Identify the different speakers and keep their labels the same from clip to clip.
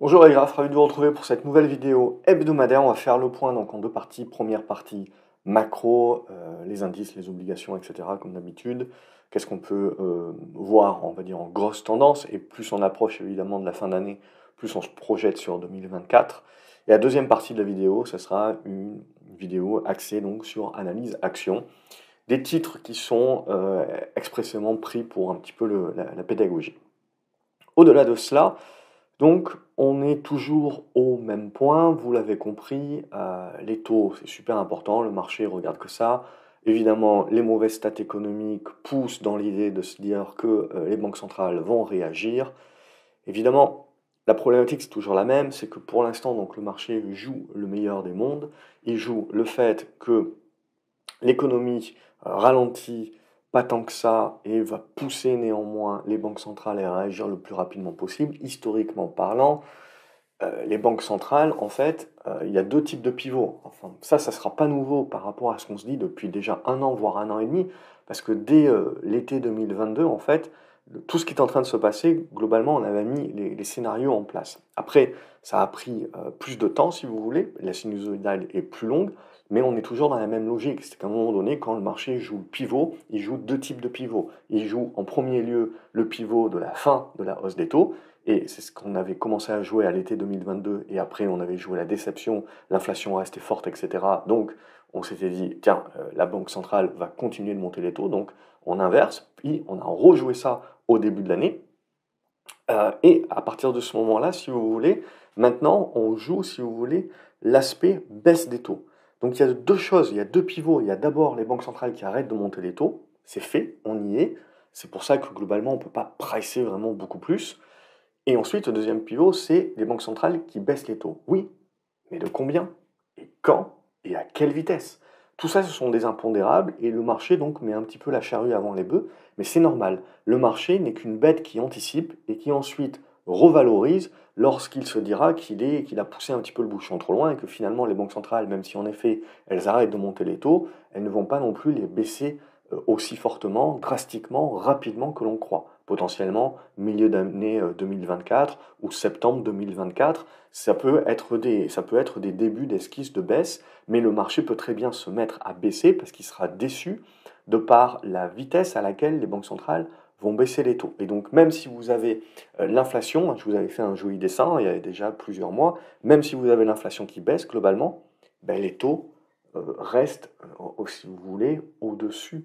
Speaker 1: Bonjour les graphes, ravi de vous retrouver pour cette nouvelle vidéo hebdomadaire. On va faire le point donc en deux parties. Première partie macro, euh, les indices, les obligations, etc. comme d'habitude. Qu'est-ce qu'on peut euh, voir, on va dire, en grosse tendance Et plus on approche évidemment de la fin d'année, plus on se projette sur 2024. Et la deuxième partie de la vidéo, ce sera une vidéo axée donc sur analyse action. Des titres qui sont euh, expressément pris pour un petit peu la pédagogie. Au-delà de cela, donc on est toujours au même point, vous l'avez compris, euh, les taux c'est super important, le marché regarde que ça. Évidemment, les mauvaises stats économiques poussent dans l'idée de se dire que euh, les banques centrales vont réagir. Évidemment, la problématique c'est toujours la même, c'est que pour l'instant donc le marché joue le meilleur des mondes, il joue le fait que l'économie euh, ralentit pas tant que ça et va pousser néanmoins les banques centrales à réagir le plus rapidement possible. Historiquement parlant, euh, les banques centrales, en fait, euh, il y a deux types de pivots. Enfin, ça, ça ne sera pas nouveau par rapport à ce qu'on se dit depuis déjà un an, voire un an et demi, parce que dès euh, l'été 2022, en fait, tout ce qui est en train de se passer, globalement, on avait mis les, scénarios en place. Après, ça a pris plus de temps, si vous voulez, la sinusoïdale est plus longue, mais on est toujours dans la même logique. C'est qu'à un moment donné, quand le marché joue le pivot, il joue deux types de pivots. Il joue en premier lieu le pivot de la fin de la hausse des taux, et c'est ce qu'on avait commencé à jouer à l'été 2022, et après on avait joué la déception, l'inflation restait forte, etc. Donc on s'était dit, tiens, euh, la Banque centrale va continuer de monter les taux, donc on inverse, puis on a rejoué ça au début de l'année. Euh, et à partir de ce moment-là, si vous voulez, maintenant on joue, si vous voulez, l'aspect baisse des taux. Donc il y a deux choses, il y a deux pivots. Il y a d'abord les banques centrales qui arrêtent de monter les taux. C'est fait, on y est. C'est pour ça que globalement, on ne peut pas pricer vraiment beaucoup plus. Et ensuite, le deuxième pivot, c'est les banques centrales qui baissent les taux. Oui, mais de combien? Et quand? Et à quelle vitesse? Tout ça, ce sont des impondérables et le marché donc met un petit peu la charrue avant les bœufs. Mais c'est normal. Le marché n'est qu'une bête qui anticipe et qui ensuite revalorise lorsqu'il se dira qu'il a poussé un petit peu le bouchon trop loin et que finalement les banques centrales, même si en effet elles arrêtent de monter les taux, elles ne vont pas non plus les baisser euh, aussi fortement, drastiquement, rapidement que l'on croit. Potentiellement milieu d'année 2024 euh, ou septembre 2024, ça peut être des, ça peut être des débuts d'esquisse de baisse, mais le marché peut très bien se mettre à baisser parce qu'il sera déçu de par la vitesse à laquelle les banques centrales vont baisser les taux. Et donc même si vous avez euh, l'inflation, je vous avais fait un joli dessin il y a déjà plusieurs mois, même si vous avez l'inflation qui baisse globalement, ben, les taux euh, restent, euh, si vous voulez, au-dessus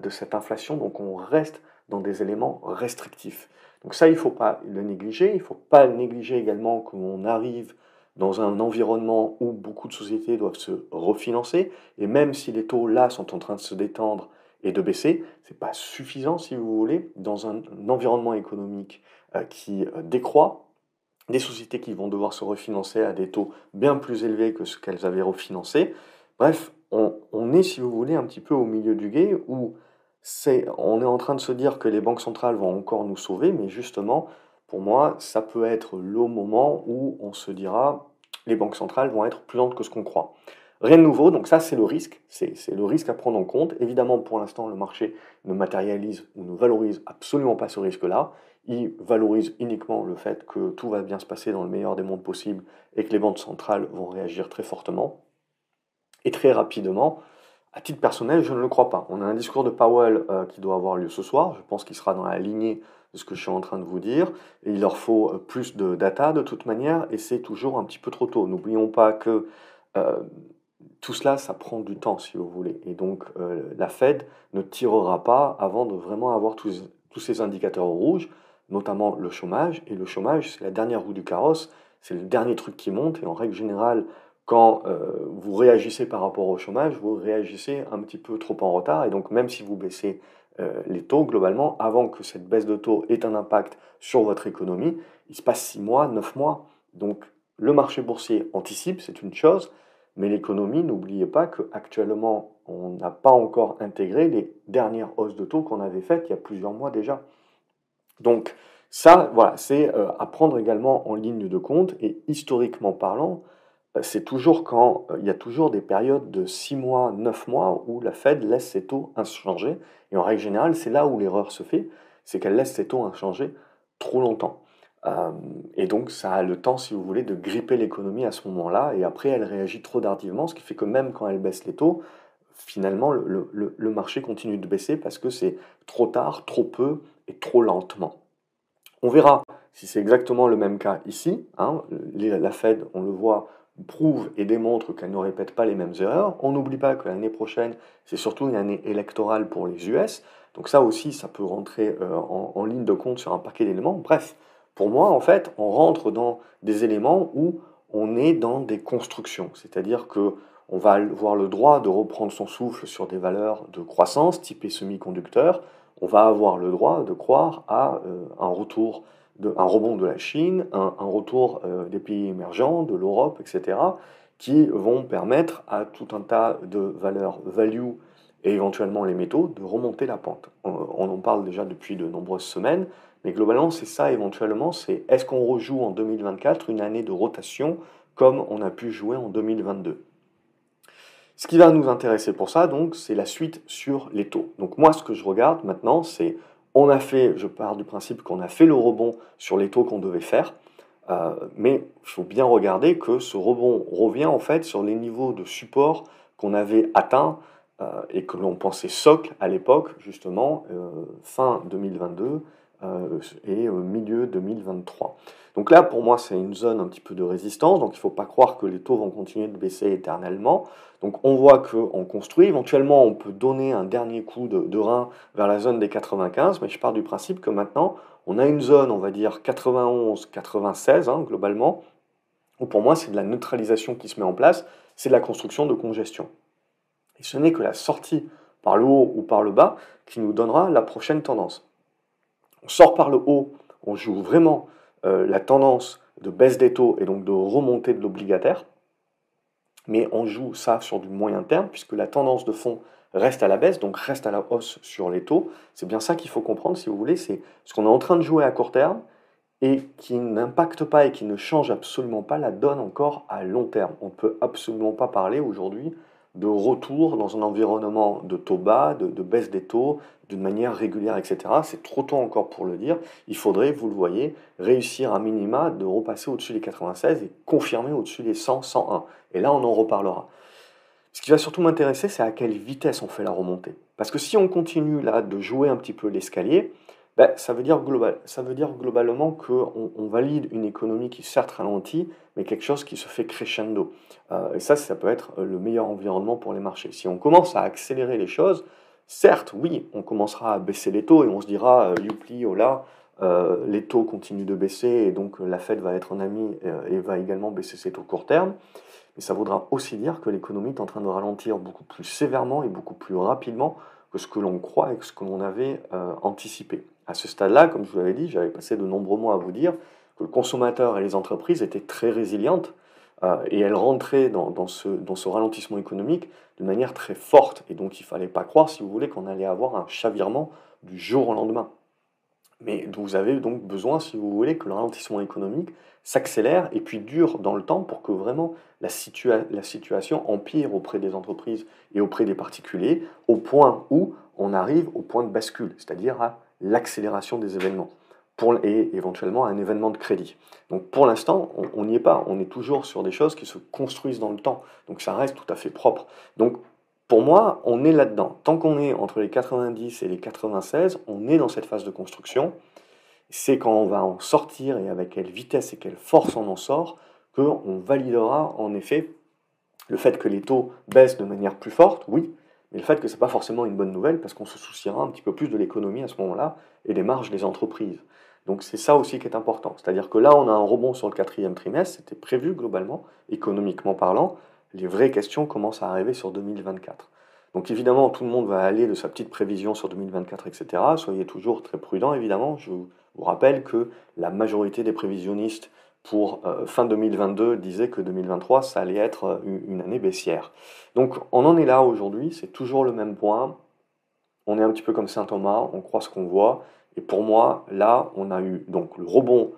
Speaker 1: de cette inflation. Donc on reste dans des éléments restrictifs. Donc ça, il ne faut pas le négliger. Il ne faut pas négliger également qu'on arrive dans un environnement où beaucoup de sociétés doivent se refinancer. Et même si les taux là sont en train de se détendre et de baisser. Ce n'est pas suffisant, si vous voulez, dans un, environnement économique euh, qui euh, décroît, des sociétés qui vont devoir se refinancer à des taux bien plus élevés que ce qu'elles avaient refinancé. Bref, on, est, si vous voulez, un petit peu au milieu du guet où c'est, on est en train de se dire que les banques centrales vont encore nous sauver, mais justement, pour moi, ça peut être le moment où on se dira les banques centrales vont être plus lentes que ce qu'on croit. Rien de nouveau, donc ça c'est le risque, c'est le risque à prendre en compte. Évidemment, pour l'instant, le marché ne matérialise ou ne valorise absolument pas ce risque-là. Il valorise uniquement le fait que tout va bien se passer dans le meilleur des mondes possibles et que les banques centrales vont réagir très fortement et très rapidement. À titre personnel, je ne le crois pas. On a un discours de Powell euh, qui doit avoir lieu ce soir. Je pense qu'il sera dans la lignée de ce que je suis en train de vous dire. Il leur faut euh, plus de data de toute manière et c'est toujours un petit peu trop tôt. N'oublions pas que euh, tout cela, ça prend du temps, si vous voulez. Et donc, euh, la Fed ne tirera pas avant de vraiment avoir tous, ces indicateurs rouges, notamment le chômage. Et le chômage, c'est la dernière roue du carrosse, c'est le dernier truc qui monte. Et en règle générale, quand euh, vous réagissez par rapport au chômage, vous réagissez un petit peu trop en retard. Et donc, même si vous baissez euh, les taux, globalement, avant que cette baisse de taux ait un impact sur votre économie, il se passe 6 mois, 9 mois. Donc, le marché boursier anticipe, c'est une chose. Mais l'économie, n'oubliez pas qu'actuellement, on n'a pas encore intégré les dernières hausses de taux qu'on avait faites il y a plusieurs mois déjà. Donc ça, voilà, c'est euh, à prendre également en ligne de compte. Et historiquement parlant, euh, c'est toujours quand euh, il y a toujours des périodes de 6 mois, 9 mois où la Fed laisse ses taux inchangés. Et en règle générale, c'est là où l'erreur se fait, c'est qu'elle laisse ses taux inchangés trop longtemps. Euh, et donc, ça a le temps, si vous voulez, de gripper l'économie à ce moment-là. Et après, elle réagit trop tardivement, ce qui fait que même quand elle baisse les taux, finalement, le, marché continue de baisser parce que c'est trop tard, trop peu et trop lentement. On verra si c'est exactement le même cas ici. Hein. La Fed, on le voit, prouve et démontre qu'elle ne répète pas les mêmes erreurs. On n'oublie pas que l'année prochaine, c'est surtout une année électorale pour les US. Donc ça aussi, ça peut rentrer euh, en ligne de compte sur un paquet d'éléments. Bref, pour moi, en fait, on rentre dans des éléments où on est dans des constructions, c'est-à-dire que on va avoir le droit de reprendre son souffle sur des valeurs de croissance typées semi-conducteurs. On va avoir le droit de croire à euh, un retour, un rebond de la Chine, un, retour euh, des pays émergents, de l'Europe, etc., qui vont permettre à tout un tas de valeurs value et éventuellement les métaux de remonter la pente. on en parle déjà depuis de nombreuses semaines. Mais globalement, c'est ça éventuellement, c'est est-ce qu'on rejoue en 2024 une année de rotation comme on a pu jouer en 2022 Ce qui va nous intéresser pour ça, donc, c'est la suite sur les taux. Donc moi, ce que je regarde maintenant, c'est on a fait, je pars du principe qu'on a fait le rebond sur les taux qu'on devait faire, euh, mais il faut bien regarder que ce rebond revient en fait sur les niveaux de support qu'on avait atteints euh, et que l'on pensait socle à l'époque, justement, euh, fin 2022 euh, et milieu 2023. Donc là, pour moi, c'est une zone un petit peu de résistance, donc il ne faut pas croire que les taux vont continuer de baisser éternellement. Donc on voit qu'on construit, éventuellement on peut donner un dernier coup de, rein vers la zone des 95, mais je pars du principe que maintenant, on a une zone, on va dire 91-96 hein, globalement, où pour moi c'est de la neutralisation qui se met en place, c'est de la construction de congestion. Ce n'est que la sortie par le haut ou par le bas qui nous donnera la prochaine tendance on sort par le haut, on joue vraiment euh, la tendance de baisse des taux et donc de remontée de l'obligataire, mais on joue ça sur du moyen terme, puisque la tendance de fond reste à la baisse, donc reste à la hausse sur les taux. C'est bien ça qu'il faut comprendre, si vous voulez, c'est ce qu'on est en train de jouer à court terme et qui n'impacte pas et qui ne change absolument pas la donne encore à long terme. On ne peut absolument pas parler aujourd'hui de retour dans un environnement de taux bas, de, baisse des taux, d'une manière régulière, etc. C'est trop tôt encore pour le dire. Il faudrait, vous le voyez, réussir à minima de repasser au-dessus des 96 et confirmer au-dessus des 100, 101. Et là, on en reparlera. Ce qui va surtout m'intéresser, c'est à quelle vitesse on fait la remontée. Parce que si on continue là de jouer un petit peu l'escalier, ben, ça, veut dire globalement qu'on on valide une économie qui certes ralentit, mais quelque chose qui se fait crescendo. Euh, et ça, ça peut être le meilleur environnement pour les marchés. Si on commence à accélérer les choses, certes, oui, on commencera à baisser les taux et on se dira, euh, youpli, oh là, euh, les taux continuent de baisser et donc la Fed va être un ami et va également baisser ses taux court terme. Mais ça voudra aussi dire que l'économie est en train de ralentir beaucoup plus sévèrement et beaucoup plus rapidement que ce que l'on croit et que ce que l'on avait anticipé. À ce stade-là, comme je vous l'avais dit, j'avais passé de nombreux mois à vous dire que le consommateur et les entreprises étaient très résilientes euh, et elles rentraient dans, ce, ralentissement économique de manière très forte. Et donc il ne fallait pas croire, si vous voulez, qu'on allait avoir un chavirement du jour au lendemain. Mais vous avez donc besoin, si vous voulez, que le ralentissement économique s'accélère et puis dure dans le temps pour que vraiment la, la, situation empire auprès des entreprises et auprès des particuliers au point où on arrive au point de bascule, c'est-à-dire à l'accélération des événements pour, et éventuellement un événement de crédit. Donc pour l'instant, on n'y est pas, on est toujours sur des choses qui se construisent dans le temps, donc ça reste tout à fait propre. Donc pour moi, on est là-dedans. Tant qu'on est entre les 90 et les 96, on est dans cette phase de construction. C'est quand on va en sortir et avec quelle vitesse et quelle force on en sort qu'on validera en effet le fait que les taux baissent de manière plus forte, oui, mais le fait que ce n'est pas forcément une bonne nouvelle parce qu'on se souciera un petit peu plus de l'économie à ce moment-là et des marges des entreprises. Donc c'est ça aussi qui est important. C'est-à-dire que là, on a un rebond sur le quatrième trimestre, c'était prévu globalement, économiquement parlant. Les vraies questions commencent à arriver sur 2024. Donc évidemment, tout le monde va aller de sa petite prévision sur 2024, etc. Soyez toujours très prudents, évidemment. Je vous rappelle que la majorité des prévisionnistes pour euh, fin 2022 disait que 2023, ça allait être euh, une année baissière. Donc on en est là aujourd'hui, c'est toujours le même point. On est un petit peu comme Saint Thomas, on croit ce qu'on voit. Et pour moi, là, on a eu donc le rebond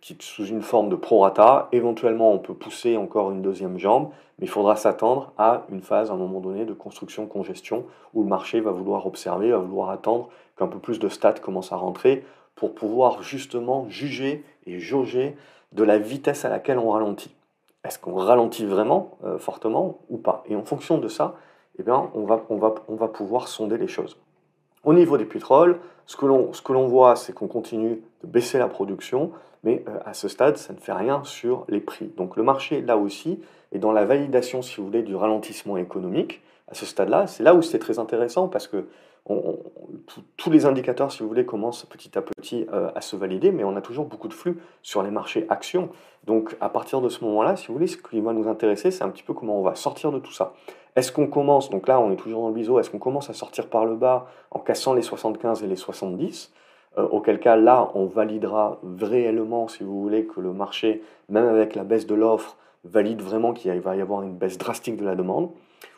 Speaker 1: qui sous une forme de prorata. Éventuellement, on peut pousser encore une deuxième jambe, mais il faudra s'attendre à une phase, à un moment donné, de construction-congestion, où le marché va vouloir observer, va vouloir attendre qu'un peu plus de stats commencent à rentrer pour pouvoir justement juger et jauger de la vitesse à laquelle on ralentit. Est-ce qu'on ralentit vraiment euh, fortement ou pas? Et en fonction de ça, eh bien, on, va, on, va, on va pouvoir sonder les choses. Au niveau des pétroles, ce que l'on voit, c'est qu'on continue de baisser la production, mais euh, à ce stade, ça ne fait rien sur les prix. Donc le marché, là aussi, est dans la validation, si vous voulez, du ralentissement économique. À ce stade-là, c'est là où c'est très intéressant parce que tous les indicateurs, si vous voulez, commencent petit à petit euh, à se valider, mais on a toujours beaucoup de flux sur les marchés actions. Donc à partir de ce moment-là, si vous voulez, ce qui va nous intéresser, c'est un petit peu comment on va sortir de tout ça. Est-ce qu'on commence, donc là on est toujours dans le biseau, est-ce qu'on commence à sortir par le bas en cassant les 75 et les 70 euh, auquel cas là on validera réellement, si vous voulez, que le marché, même avec la baisse de l'offre, valide vraiment qu'il va y avoir une baisse drastique de la demande,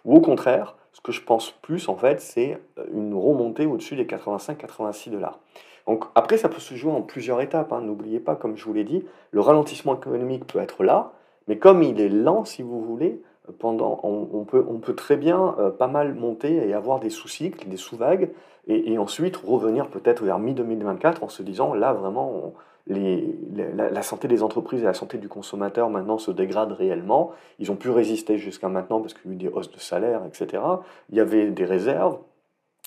Speaker 1: ou au contraire, ce que je pense plus, en fait, c'est euh, une remontée au-dessus des 85-86 dollars. Donc après, ça peut se jouer en plusieurs étapes. Hein. N'oubliez pas, comme je vous l'ai dit, le ralentissement économique peut être là, mais comme il est lent, si vous voulez, pendant, on, peut, on peut très bien euh, pas mal monter et avoir des sous-cycles, des sous-vagues, et, ensuite revenir peut-être vers mi-2024 en se disant, là vraiment, la, santé des entreprises et la santé du consommateur maintenant se dégradent réellement. Ils ont pu résister jusqu'à maintenant parce qu'il y a eu des hausses de salaire, etc. Il y avait des réserves,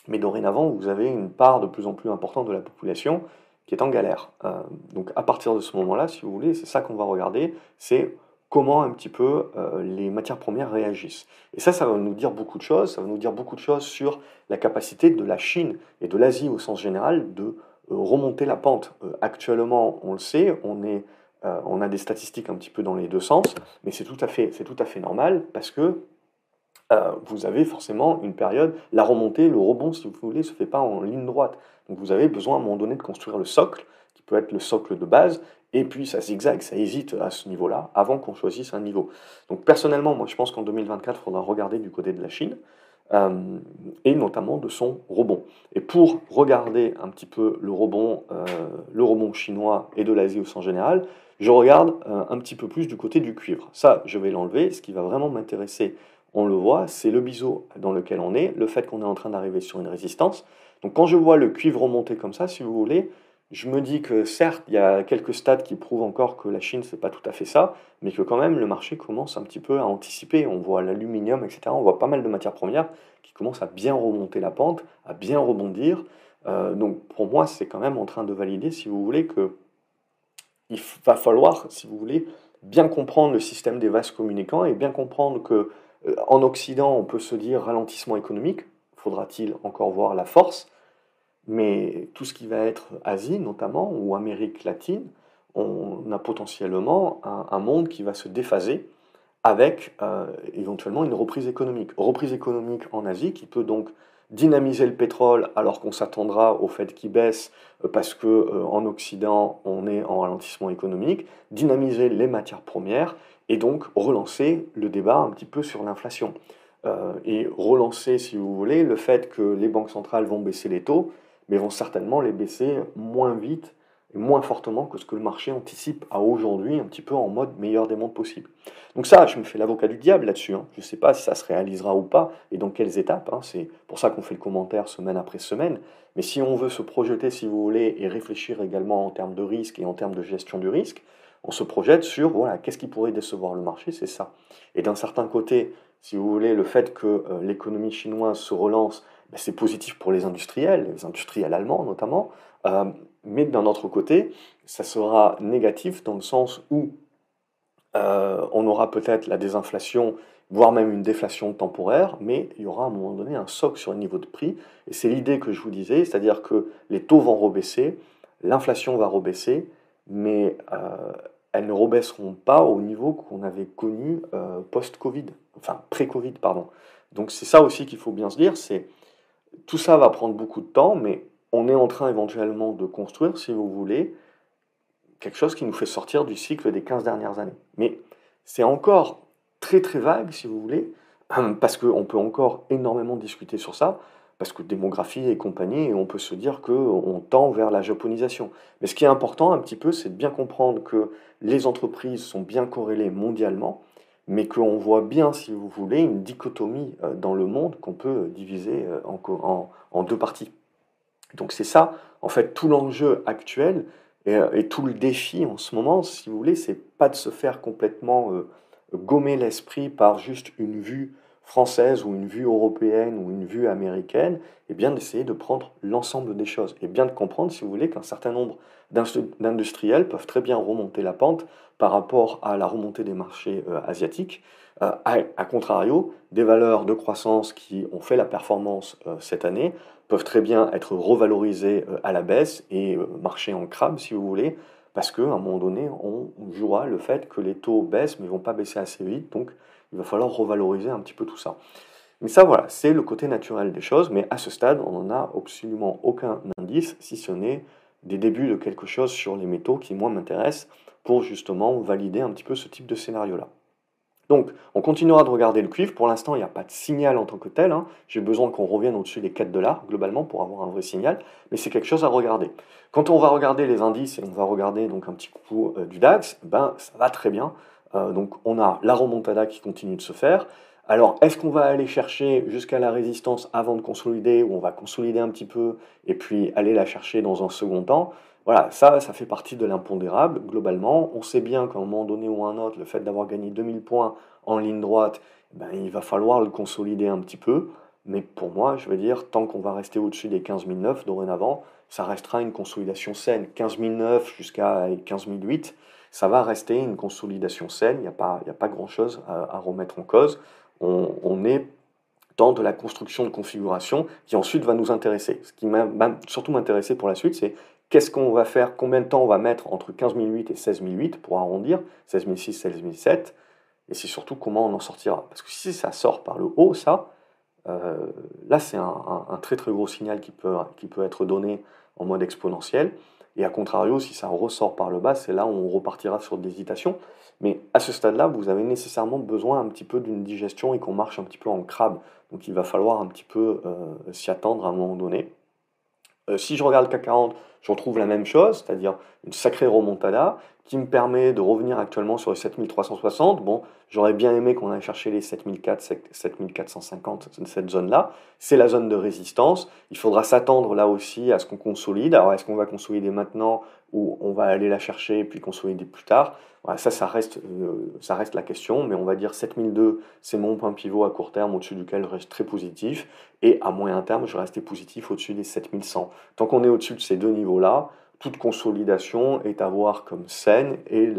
Speaker 1: mais dorénavant, vous avez une part de plus en plus importante de la population qui est en galère. Euh, donc à partir de ce moment-là, si vous voulez, c'est ça qu'on va regarder, c'est comment un petit peu euh, les matières premières réagissent. Et ça, ça va nous dire beaucoup de choses, ça va nous dire beaucoup de choses sur la capacité de la Chine et de l'Asie au sens général de remonter la pente. Euh, actuellement, on le sait, euh, on a des statistiques un petit peu dans les deux sens, mais c'est tout, à fait, normal parce que vous avez forcément une période, la remontée, le rebond, si vous voulez, ne se fait pas en ligne droite. Donc vous avez besoin à un moment donné de construire le socle, qui peut être le socle de base, et puis ça zigzague, ça hésite à ce niveau-là, avant qu'on choisisse un niveau. Donc personnellement, moi je pense qu'en 2024, il faudra regarder du côté de la Chine. Euh, et notamment de son rebond. Et pour regarder un petit peu le rebond, euh, le rebond chinois et de l'Asie sens général, je regarde euh, un petit peu plus du côté du cuivre. Ça, je vais l'enlever. Ce qui va vraiment m'intéresser, on le voit, c'est le biseau dans lequel on est, le fait qu'on est en train d'arriver sur une résistance. Donc quand je vois le cuivre remonter comme ça, si vous voulez, je me dis que certes, il y a quelques stats qui prouvent encore que la Chine, c'est pas tout à fait ça, mais que quand même le marché commence un petit peu à anticiper. On voit l'aluminium, etc. On voit pas mal de matières premières qui commencent à bien remonter la pente, à bien rebondir. Euh, donc pour moi, c'est quand même en train de valider, si vous voulez, que il va falloir, si vous voulez, bien comprendre le système des vases communicants et bien comprendre que euh, en Occident, on peut se dire ralentissement économique. Faudra-t-il encore voir la force? Mais tout ce qui va être Asie notamment, ou Amérique latine, on a potentiellement un, monde qui va se déphaser avec euh, éventuellement une reprise économique. Reprise économique en Asie qui peut donc dynamiser le pétrole alors qu'on s'attendra au fait qu'il baisse euh, parce que euh, en Occident on est en ralentissement économique, dynamiser les matières premières et donc relancer le débat un petit peu sur l'inflation. et relancer, si vous voulez, le fait que les banques centrales vont baisser les taux, mais vont certainement les baisser moins vite et moins fortement que ce que le marché anticipe à aujourd'hui, un petit peu en mode meilleur des mondes possible. Donc ça, je me fais l'avocat du diable là-dessus. Hein. Je ne sais pas si ça se réalisera ou pas et dans quelles étapes. Hein. C'est pour ça qu'on fait le commentaire semaine après semaine. Mais si on veut se projeter, si vous voulez, et réfléchir également en termes de risque et en termes de gestion du risque, on se projette sur, voilà, qu'est-ce qui pourrait décevoir le marché, c'est ça. Et d'un certain côté, si vous voulez, le fait que euh, l'économie chinoise se relance c'est positif pour les industriels, les industriels allemands notamment, euh, mais d'un autre côté, ça sera négatif dans le sens où euh, on aura peut-être la désinflation, voire même une déflation temporaire, mais il y aura à un moment donné un soc sur le niveau de prix, et c'est l'idée que je vous disais, c'est-à-dire que les taux vont rebaisser, l'inflation va rebaisser, mais euh, elles ne rebaisseront pas au niveau qu'on avait connu post-Covid, enfin pré-Covid, pardon. Donc c'est ça aussi qu'il faut bien se dire, c'est tout ça va prendre beaucoup de temps, mais on est en train éventuellement de construire, si vous voulez, quelque chose qui nous fait sortir du cycle des 15 dernières années. Mais c'est encore très très vague, si vous voulez, parce qu'on peut encore énormément discuter sur ça, parce que démographie et compagnie, et on peut se dire qu'on tend vers la japonisation. Mais ce qui est important un petit peu, c'est de bien comprendre que les entreprises sont bien corrélées mondialement, mais qu'on voit bien, si vous voulez, une dichotomie euh, dans le monde qu'on peut diviser euh, en, en, deux parties. Donc c'est ça, en fait, tout l'enjeu actuel, Et, tout le défi en ce moment, si vous voulez, c'est pas de se faire complètement gommer l'esprit par juste une vue française ou une vue européenne ou une vue américaine, et bien d'essayer de prendre l'ensemble des choses et bien de comprendre, si vous voulez, qu'un certain nombre d'industriels peuvent très bien remonter la pente par rapport à la remontée des marchés euh, asiatiques. Euh, à, contrario, des valeurs de croissance qui ont fait la performance euh, cette année peuvent très bien être revalorisées à la baisse et marcher en crabe, si vous voulez, parce qu'à un moment donné, on jouera le fait que les taux baissent, mais ne vont pas baisser assez vite, donc il va falloir revaloriser un petit peu tout ça. Mais ça, voilà, c'est le côté naturel des choses, mais à ce stade, on n'en a absolument aucun indice, si ce n'est des débuts de quelque chose sur les métaux qui, moi, m'intéressent pour justement valider un petit peu ce type de scénario-là. Donc, on continuera de regarder le cuivre. Pour l'instant, il n'y a pas de signal en tant que tel. Hein. J'ai besoin qu'on revienne au-dessus des 4 dollars, globalement, pour avoir un vrai signal. Mais c'est quelque chose à regarder. Quand on va regarder les indices et on va regarder donc un petit coup euh, du DAX, ben, ça va très bien. Euh, donc on a la remontada qui continue de se faire. Alors, est-ce qu'on va aller chercher jusqu'à la résistance avant de consolider, ou on va consolider un petit peu et puis aller la chercher dans un second temps? Voilà, ça, ça fait partie de l'impondérable. Globalement, on sait bien qu'à un moment donné ou un autre, le fait d'avoir gagné 2000 points en ligne droite, ben, il va falloir le consolider un petit peu. Mais pour moi, je veux dire, tant qu'on va rester au-dessus des 15 009 dorénavant, ça restera une consolidation saine. 15 009 jusqu'à 15 008, ça va rester une consolidation saine, il n'y a pas, a pas grand-chose à, remettre en cause. On, est dans de la construction de configuration qui ensuite va nous intéresser. Ce qui m'a surtout m'intéresser pour la suite, c'est qu'est-ce qu'on va faire, combien de temps on va mettre entre 15 008 et 16 008 pour arrondir, 16 006, 16 007, et c'est surtout comment on en sortira. Parce que si ça sort par le haut, ça, euh, là c'est un, très très gros signal qui peut, qui peut être donné en mode exponentiel. Et à contrario, si ça ressort par le bas, c'est là où on repartira sur de l'hésitation. Mais à ce stade-là, vous avez nécessairement besoin un petit peu d'une digestion et qu'on marche un petit peu en crabe. Donc il va falloir un petit peu euh, s'y attendre à un moment donné. Euh, si je regarde le CAC 40, je retrouve la même chose, c'est-à-dire une sacrée remontada qui me permet de revenir actuellement sur les 7360. Bon, j'aurais bien aimé qu'on aille chercher les 7400, 7450, cette zone-là. C'est la zone de résistance. Il faudra s'attendre là aussi à ce qu'on consolide. Alors, est-ce qu'on va consolider maintenant ou on va aller la chercher et puis consolider plus tard voilà, Ça, ça reste, euh, ça reste la question, mais on va dire 7002, c'est mon point pivot à court terme au-dessus duquel je reste très positif. Et à moyen terme, je reste positif au-dessus des 7100. Tant qu'on est au-dessus de ces deux niveaux-là, toute consolidation est à voir comme scène et,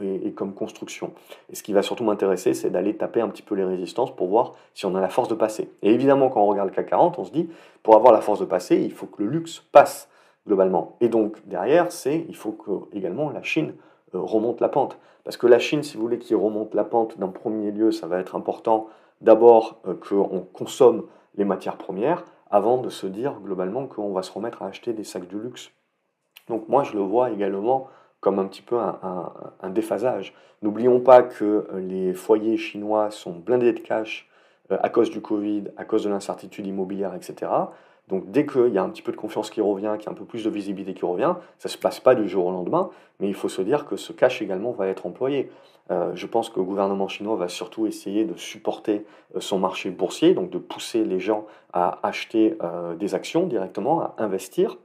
Speaker 1: et, comme construction. Et ce qui va surtout m'intéresser, c'est d'aller taper un petit peu les résistances pour voir si on a la force de passer. Et évidemment, quand on regarde le CAC 40, on se dit, pour avoir la force de passer, il faut que le luxe passe globalement. Et donc derrière, c'est il faut que également la Chine euh, remonte la pente. Parce que la Chine, si vous voulez, qui remonte la pente d'un premier lieu, ça va être important d'abord euh, qu'on consomme les matières premières avant de se dire globalement qu'on va se remettre à acheter des sacs de luxe donc moi, je le vois également comme un petit peu un, déphasage. N'oublions pas que euh, les foyers chinois sont blindés de cash à cause du Covid, à cause de l'incertitude immobilière, etc. Donc dès qu'il y a un petit peu de confiance qui revient, qu'il y a un peu plus de visibilité qui revient, ça ne se passe pas du jour au lendemain, mais il faut se dire que ce cash également va être employé. Euh, je pense que le gouvernement chinois va surtout essayer de supporter son marché boursier, donc de pousser les gens à acheter des actions directement, à investir,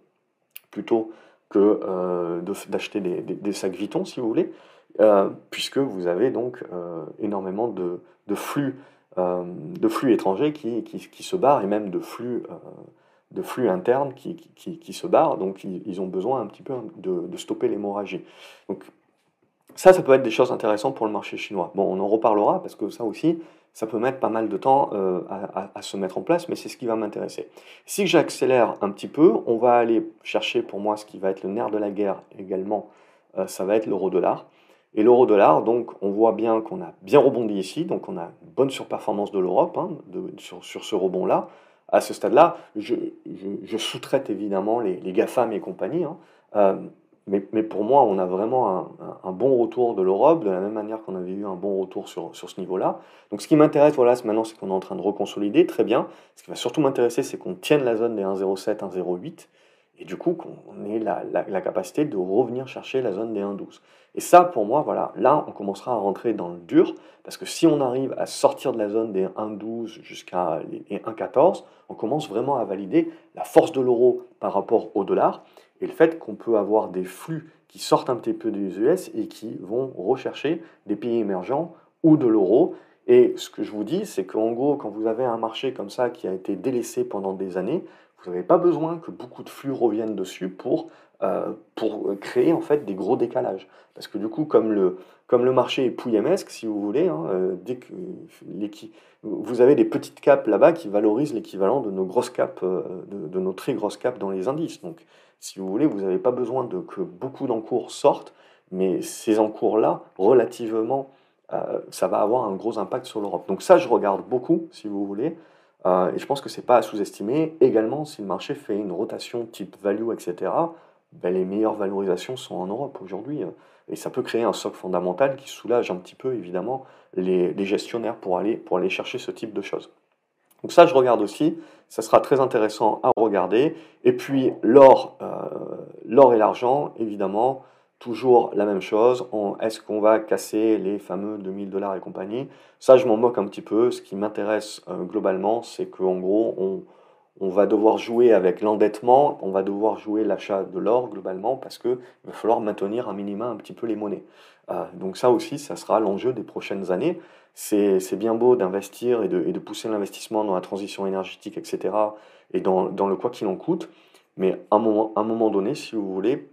Speaker 1: plutôt que euh, d'acheter des, sacs Vuitton, si vous voulez, euh, puisque vous avez donc euh, énormément de, flux, de flux étrangers qui, qui, se barrent, et même de flux, de flux internes qui, qui, se barrent, donc ils, ont besoin un petit peu de, de stopper l'hémorragie. Donc ça, ça peut être des choses intéressantes pour le marché chinois. Bon, on en reparlera, parce que ça aussi, ça peut mettre pas mal de temps euh, à, se mettre en place, mais c'est ce qui va m'intéresser. Si j'accélère un petit peu, on va aller chercher pour moi ce qui va être le nerf de la guerre également, euh, ça va être l'euro-dollar. Et l'euro-dollar, donc on voit bien qu'on a bien rebondi ici, donc on a une bonne surperformance de l'Europe hein, sur, ce rebond-là. À ce stade-là, je, sous-traite évidemment les, les GAFAM et compagnie. Hein. Euh, mais, pour moi, on a vraiment un, bon retour de l'Europe, de la même manière qu'on avait eu un bon retour sur, ce niveau-là. Donc ce qui m'intéresse, voilà, maintenant, c'est qu'on est en train de reconsolider, très bien. Ce qui va surtout m'intéresser, c'est qu'on tienne la zone des 1,07, 1,08, et du coup, qu'on ait la, capacité de revenir chercher la zone des 1,12. Et ça, pour moi, voilà, là, on commencera à rentrer dans le dur, parce que si on arrive à sortir de la zone des 1,12 jusqu'à les 1,14, on commence vraiment à valider la force de l'euro par rapport au dollar, et le fait qu'on peut avoir des flux qui sortent un petit peu des US et qui vont rechercher des pays émergents ou de l'euro. Et ce que je vous dis, c'est qu'en gros, quand vous avez un marché comme ça qui a été délaissé pendant des années, vous n'avez pas besoin que beaucoup de flux reviennent dessus pour, euh, pour créer en fait des gros décalages. Parce que du coup, comme le, comme le marché est pouillemesque, si vous voulez, hein, euh, vous avez des petites capes là-bas qui valorisent l'équivalent de nos grosses capes, euh, de, nos très grosses capes dans les indices. Donc, si vous voulez, vous n'avez pas besoin de que beaucoup d'encours sortent, mais ces encours-là, relativement, ça va avoir un gros impact sur l'Europe. Donc ça, je regarde beaucoup, si vous voulez. Euh, et je pense que ce n'est pas à sous-estimer. Également, si le marché fait une rotation type value, etc., ben, les meilleures valorisations sont en Europe aujourd'hui. Euh, et ça peut créer un socle fondamental qui soulage un petit peu, évidemment, les, gestionnaires pour aller, pour aller chercher ce type de choses. Donc ça, je regarde aussi. Ça sera très intéressant à regarder. Et puis, l'or, euh, l'or et l'argent, évidemment, toujours la même chose. Est-ce qu'on va casser les fameux 2000 dollars et compagnie? Ça, je m'en moque un petit peu. Ce qui m'intéresse euh, globalement, c'est qu'en gros, on, va devoir jouer avec l'endettement, on va devoir jouer l'achat de l'or globalement, parce qu'il va falloir maintenir un minima un petit peu les monnaies. Euh, donc ça aussi, ça sera l'enjeu des prochaines années. C'est bien beau d'investir et de, pousser l'investissement dans la transition énergétique, etc., et dans, le quoi qu'il en coûte. Mais à un moment donné, si vous voulez,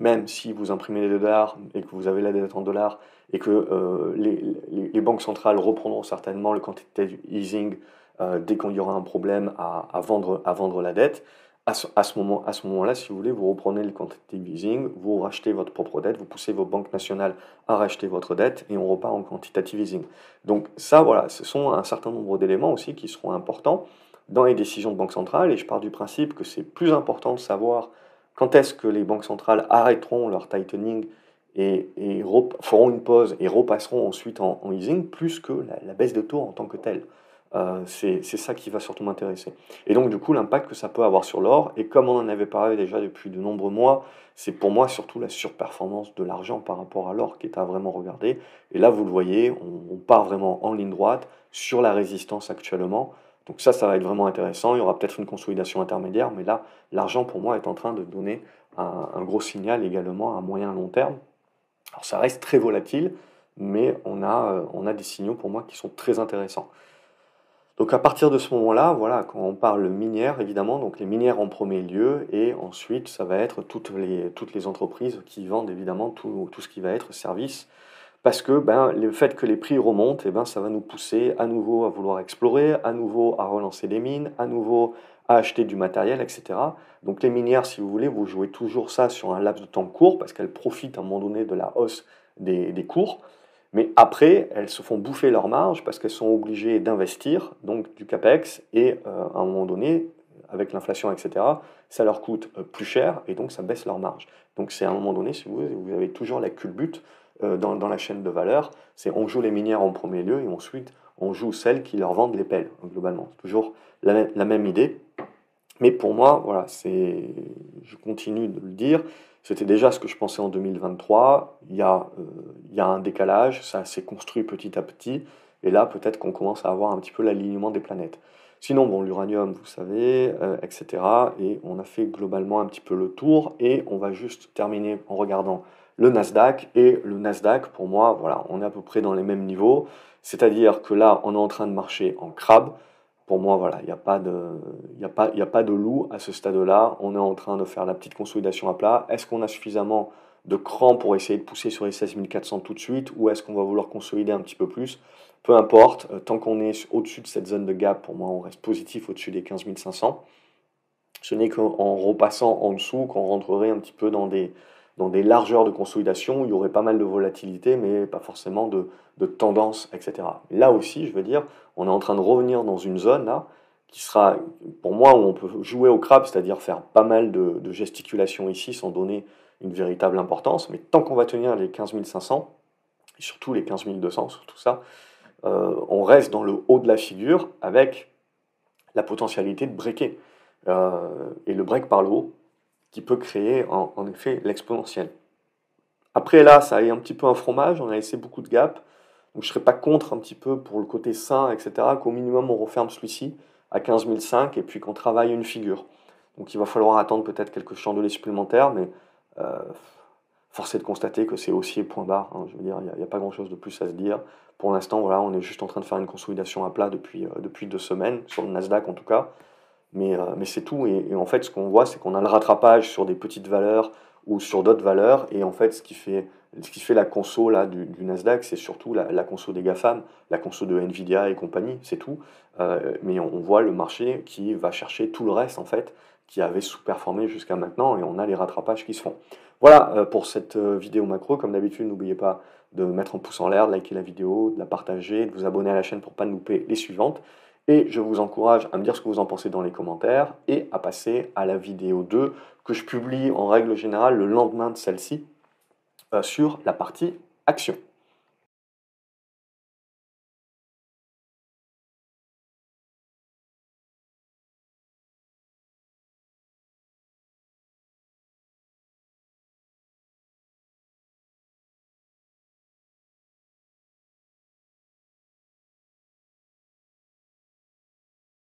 Speaker 1: même si vous imprimez les dollars et que vous avez la dette en dollars et que euh, les, banques centrales reprendront certainement le quantitative easing euh, dès qu'il y aura un problème à, vendre, la dette, à ce, à ce moment, à ce moment-là, si vous voulez, vous reprenez le quantitative easing, vous rachetez votre propre dette, vous poussez vos banques nationales à racheter votre dette et on repart en quantitative easing. Donc ça, voilà, ce sont un certain nombre d'éléments aussi qui seront importants dans les décisions de banque centrale et je pars du principe que c'est plus important de savoir quand est-ce que les banques centrales arrêteront leur tightening et, feront une pause et repasseront ensuite en, easing, plus que la, baisse de taux en tant que telle? Euh, C'est ça qui va surtout m'intéresser. Et donc du coup, l'impact que ça peut avoir sur l'or, et comme on en avait parlé déjà depuis de nombreux mois, c'est pour moi surtout la surperformance de l'argent par rapport à l'or qui est à vraiment regarder. Et là, vous le voyez, on part vraiment en ligne droite sur la résistance actuellement. Donc ça, ça va être vraiment intéressant. Il y aura peut-être une consolidation intermédiaire, mais là, l'argent pour moi est en train de donner un, gros signal également à moyen long terme. Alors ça reste très volatile, mais on a, euh, on a des signaux pour moi qui sont très intéressants. Donc à partir de ce moment-là, voilà, quand on parle minière, évidemment, donc les minières en premier lieu, et ensuite ça va être toutes les, toutes les entreprises qui vendent évidemment tout, tout ce qui va être service parce que ben, le fait que les prix remontent, eh ben, ça va nous pousser à nouveau à vouloir explorer, à nouveau à relancer des mines, à nouveau à acheter du matériel, etc. Donc les minières, si vous voulez, vous jouez toujours ça sur un laps de temps court, parce qu'elles profitent à un moment donné de la hausse des, cours. Mais après, elles se font bouffer leur marge parce qu'elles sont obligées d'investir, donc du CAPEX, et euh, à un moment donné, avec l'inflation, etc., ça leur coûte euh, plus cher, et donc ça baisse leur marge. Donc c'est à un moment donné, si vous, vous avez toujours la culbute euh, dans, la chaîne de valeur. C'est on joue les minières en premier lieu et ensuite on joue celles qui leur vendent les pelles, globalement. C'est toujours la, même idée. Mais pour moi, voilà, c'est, je continue de le dire, c'était déjà ce que je pensais en 2023. Il y a, euh, il y a un décalage, ça s'est construit petit à petit. Et là, peut-être qu'on commence à avoir un petit peu l'alignement des planètes. Sinon, bon, l'uranium, vous savez, euh, etc. Et on a fait globalement un petit peu le tour. Et on va juste terminer en regardant le Nasdaq. Et le Nasdaq, pour moi, voilà, on est à peu près dans les mêmes niveaux. C'est-à-dire que là, on est en train de marcher en crabe. Pour moi, voilà, il n'y a, pas de, a, a pas de loup à ce stade-là. On est en train de faire la petite consolidation à plat. Est-ce qu'on a suffisamment de cran pour essayer de pousser sur les 16 400 tout de suite? Ou est-ce qu'on va vouloir consolider un petit peu plus? Peu importe, euh, tant qu'on est au-dessus de cette zone de gap, pour moi, on reste positif au-dessus des 15 500. Ce n'est qu'en repassant en dessous qu'on rentrerait un petit peu dans des, dans des largeurs de consolidation où il y aurait pas mal de volatilité, mais pas forcément de, tendance, etc. Là aussi, je veux dire, on est en train de revenir dans une zone là qui sera, pour moi, où on peut jouer au crabe, c'est-à-dire faire pas mal de, de, gesticulation ici sans donner une véritable importance, mais tant qu'on va tenir les 15 500, et surtout les 15 200, tout ça, on reste dans le haut de la figure avec la potentialité de breaker. Euh, et le break par le haut, qui peut créer en, effet l'exponentielle. Après là, ça est un petit peu un fromage, on a laissé beaucoup de gap, donc je ne serais pas contre un petit peu pour le côté sain, etc., qu'au minimum on referme celui-ci à 15 005 et puis qu'on travaille une figure. Donc il va falloir attendre peut-être quelques chandeliers supplémentaires, mais euh, force est de constater que c'est haussier point barre. Hein. je veux dire, il n'y a, pas grand-chose de plus à se dire. Pour l'instant, voilà, on est juste en train de faire une consolidation à plat depuis, depuis deux semaines, sur le Nasdaq en tout cas. Mais, mais c'est tout. Et, en fait, ce qu'on voit, c'est qu'on a le rattrapage sur des petites valeurs ou sur d'autres valeurs. Et en fait, ce qui fait, ce qui fait la conso là, du, Nasdaq, c'est surtout la, la, des GAFAM, la conso de Nvidia et compagnie, c'est tout. mais on, on, voit le marché qui va chercher tout le reste, en fait, qui avait sous-performé jusqu'à maintenant. Et on a les rattrapages qui se font. Voilà euh, pour cette euh, vidéo macro. Comme d'habitude, n'oubliez pas de mettre un pouce en l'air, de liker la vidéo, de la partager, de vous abonner à la chaîne pour ne pas louper les suivantes. Et je vous encourage à me dire ce que vous en pensez dans les commentaires et à passer à la vidéo 2 que je publie en règle générale le lendemain de celle-ci euh, sur la partie action.